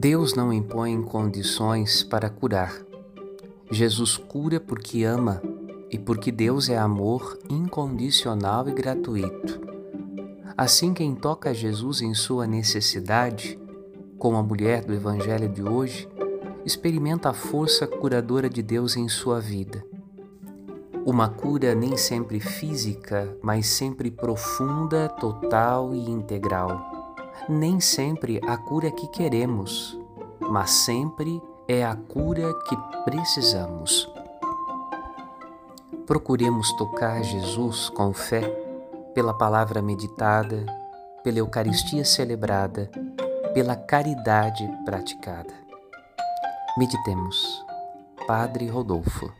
Deus não impõe condições para curar. Jesus cura porque ama e porque Deus é amor incondicional e gratuito. Assim, quem toca Jesus em sua necessidade, como a mulher do Evangelho de hoje, experimenta a força curadora de Deus em sua vida. Uma cura nem sempre física, mas sempre profunda, total e integral nem sempre a cura que queremos, mas sempre é a cura que precisamos. Procuremos tocar Jesus com fé pela palavra meditada, pela Eucaristia celebrada, pela caridade praticada. Meditemos. Padre Rodolfo.